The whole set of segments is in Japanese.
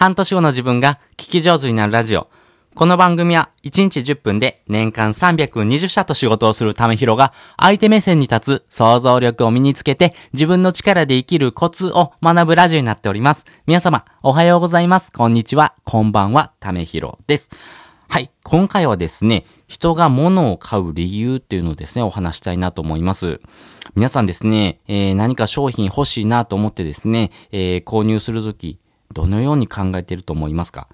半年後の自分が聞き上手になるラジオ。この番組は1日10分で年間320社と仕事をするためひろが相手目線に立つ想像力を身につけて自分の力で生きるコツを学ぶラジオになっております。皆様、おはようございます。こんにちは。こんばんは。ためひろです。はい。今回はですね、人が物を買う理由っていうのをですね、お話したいなと思います。皆さんですね、えー、何か商品欲しいなと思ってですね、えー、購入するとき、どのように考えていると思いますか？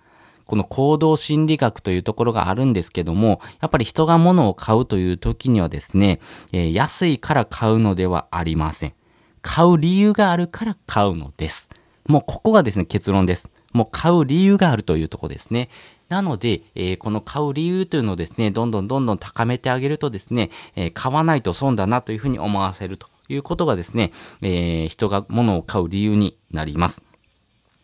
この行動心理学というところがあるんですけども、やっぱり人が物を買うという時にはですね、えー、安いから買うのではありません。買う理由があるから買うのです。もうここがですね、結論です。もう買う理由があるというとこですね。なので、えー、この買う理由というのをですね、どんどんどんどん高めてあげるとですね、えー、買わないと損だなというふうに思わせるということがですね、えー、人が物を買う理由になります。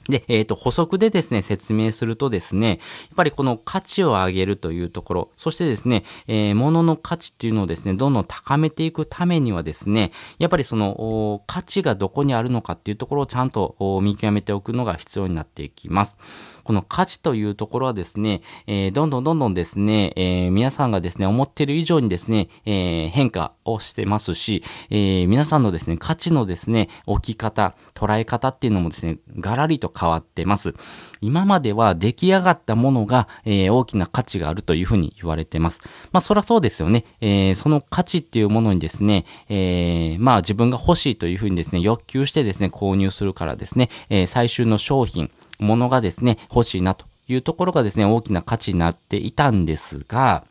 で、えっ、ー、と、補足でですね、説明するとですね、やっぱりこの価値を上げるというところ、そしてですね、えー、物の価値っていうのをですね、どんどん高めていくためにはですね、やっぱりその、価値がどこにあるのかっていうところをちゃんと見極めておくのが必要になっていきます。この価値というところはですね、えー、どんどんどんどんですね、えー、皆さんがですね、思っている以上にですね、えー、変化をしてますし、え皆さんのですね、価値のですね、置き方、捉え方っていうのもですね、ガラリと変わってます。今までは出来上がったものが、え大きな価値があるというふうに言われてます。まあ、そらそうですよね。えその価値っていうものにですね、えまあ、自分が欲しいというふうにですね、欲求してですね、購入するからですね、え最終の商品、ものがですね、欲しいなというところがですね、大きな価値になっていたんですが、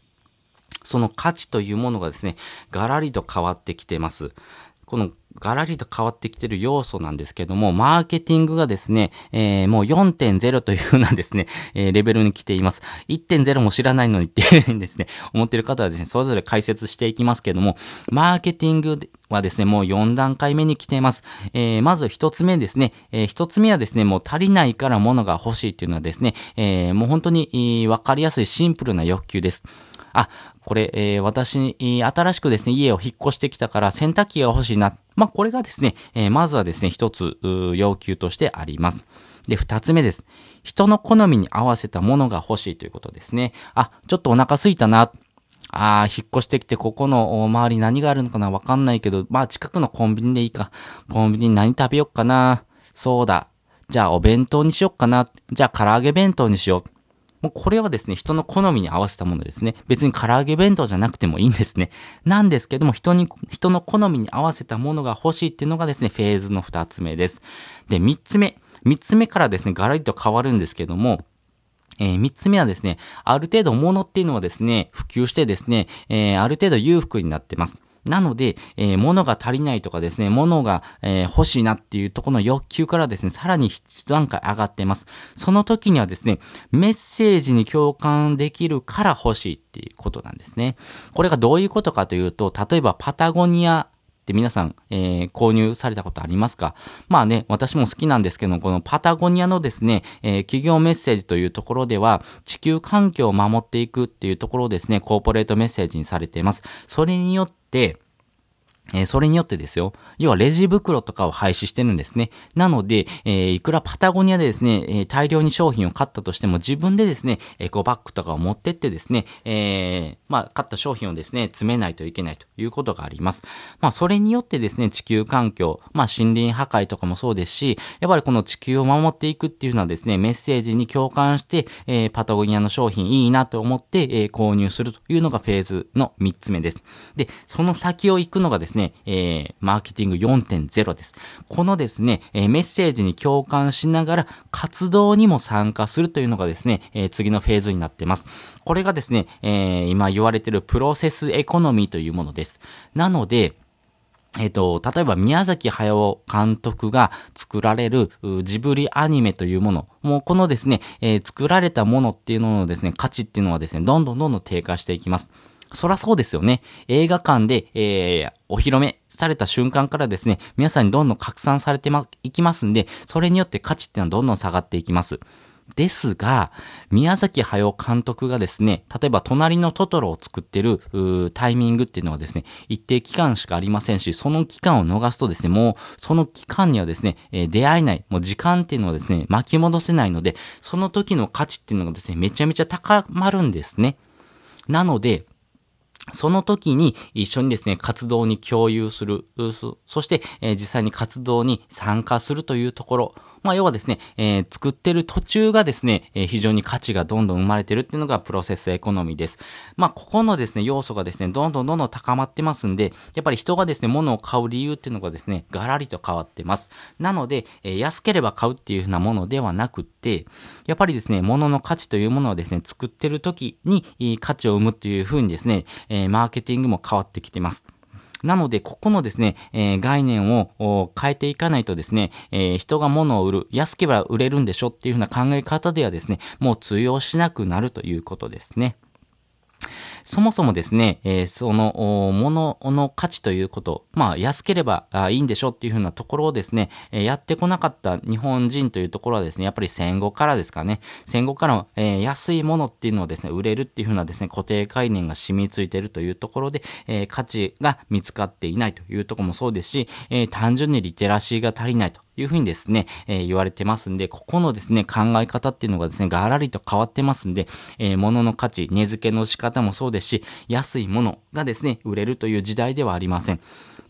その価値というものがですね、ガラリと変わってきてます。このガラリと変わってきてる要素なんですけども、マーケティングがですね、えー、もう4.0というふうなですね、えー、レベルに来ています。1.0も知らないのにっていうですね、思ってる方はですね、それぞれ解説していきますけども、マーケティングはですね、もう4段階目に来ています。えー、まず1つ目ですね、えー、1つ目はですね、もう足りないから物が欲しいっていうのはですね、えー、もう本当に、わかりやすいシンプルな欲求です。あ、これ、えー、私、新しくですね、家を引っ越してきたから洗濯機が欲しいな。まあ、これがですね、えー、まずはですね、一つ、要求としてあります。で、二つ目です。人の好みに合わせたものが欲しいということですね。あ、ちょっとお腹すいたな。ああ、引っ越してきて、ここの周り何があるのかな？わかんないけど、まあ近くのコンビニでいいか。コンビニ何食べよっかな？そうだ。じゃあお弁当にしよっかな。じゃあ唐揚げ弁当にしよう。もうこれはですね、人の好みに合わせたものですね。別に唐揚げ弁当じゃなくてもいいんですね。なんですけども、人に、人の好みに合わせたものが欲しいっていうのがですね、フェーズの二つ目です。で、三つ目。三つ目からですね、ガラリと変わるんですけども、えー、三つ目はですね、ある程度物っていうのはですね、普及してですね、えー、ある程度裕福になってます。なので、えー、物が足りないとかですね、物が、えー、欲しいなっていうところの欲求からですね、さらに一段階上がっています。その時にはですね、メッセージに共感できるから欲しいっていうことなんですね。これがどういうことかというと、例えばパタゴニアって皆さん、えー、購入されたことありますか？まあね、私も好きなんですけど、このパタゴニアのですね、えー、企業メッセージというところでは、地球環境を守っていくっていうところをですね、コーポレートメッセージにされています。それによって、え、それによってですよ。要はレジ袋とかを廃止してるんですね。なので、えー、いくらパタゴニアでですね、えー、大量に商品を買ったとしても自分でですね、エコバッグとかを持ってってですね、えまあ、買った商品をですね、詰めないといけないということがあります。まあ、それによってですね、地球環境、まあ、森林破壊とかもそうですし、やっぱりこの地球を守っていくっていうのはですね、メッセージに共感して、えパタゴニアの商品いいなと思って、え購入するというのがフェーズの3つ目です。で、その先を行くのがですね、ね、えー、マーケティング4.0です。このですね、えー、メッセージに共感しながら活動にも参加するというのがですね、えー、次のフェーズになってます。これがですね、えー、今言われているプロセスエコノミーというものです。なので、えっ、と、例えば宮崎駿監督が作られるジブリアニメというもの、もうこのですね、えー、作られたものっていうののですね、価値っていうのはですね、どんどんどんどん低下していきます。そらそうですよね。映画館で、えー、お披露目された瞬間からですね、皆さんにどんどん拡散されてま、いきますんで、それによって価値っていうのはどんどん下がっていきます。ですが、宮崎駿監督がですね、例えば隣のトトロを作ってるタイミングっていうのはですね、一定期間しかありませんし、その期間を逃すとですね、もうその期間にはですね、えー、出会えない、もう時間っていうのはですね、巻き戻せないので、その時の価値っていうのがですね、めちゃめちゃ高まるんですね。なので、その時に一緒にですね、活動に共有する、そして、えー、実際に活動に参加するというところ、まあ、要はですね、えー、作ってる途中がですね、えー、非常に価値がどんどん生まれてるっていうのがプロセスエコノミーです。まあ、ここのですね、要素がですね、どんどんどんどん高まってますんで、やっぱり人がですね、物を買う理由っていうのがですね、ガラリと変わってます。なので、えー、安ければ買うっていうふうなものではなくって、やっぱりですね、物の価値というものをですね、作ってる時に、価値を生むっていうふうにですね、えー、マーケティングも変わってきてます。なので、ここのですね、えー、概念を変えていかないとですね、えー、人が物を売る、安ければ売れるんでしょっていうふうな考え方ではですね、もう通用しなくなるということですね。そもそもですね、えー、その、ものの価値ということ、まあ、安ければいいんでしょうっていうふうなところをですね、え、やってこなかった日本人というところはですね、やっぱり戦後からですかね、戦後から、え、安いものっていうのをですね、売れるっていうふうなですね、固定概念が染みついているというところで、え価値が見つかっていないというところもそうですし、え単純にリテラシーが足りないと。いうふうにですね、えー、言われてますんで、ここのですね、考え方っていうのがですね、ガラリと変わってますんで、えー、物の価値、値付けの仕方もそうですし、安いものがですね、売れるという時代ではありません。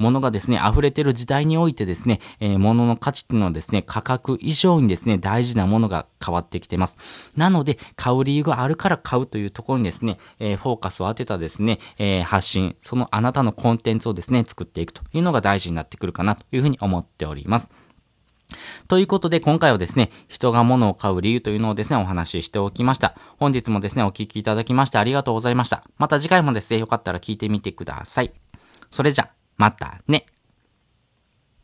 物がですね、溢れてる時代においてですね、えー、物の価値っていうのはですね、価格以上にですね、大事なものが変わってきてます。なので、買う理由があるから買うというところにですね、えー、フォーカスを当てたですね、えー、発信、そのあなたのコンテンツをですね、作っていくというのが大事になってくるかなというふうに思っております。ということで、今回はですね、人が物を買う理由というのをですね、お話ししておきました。本日もですね、お聞きいただきましてありがとうございました。また次回もですね、よかったら聞いてみてください。それじゃ、またね。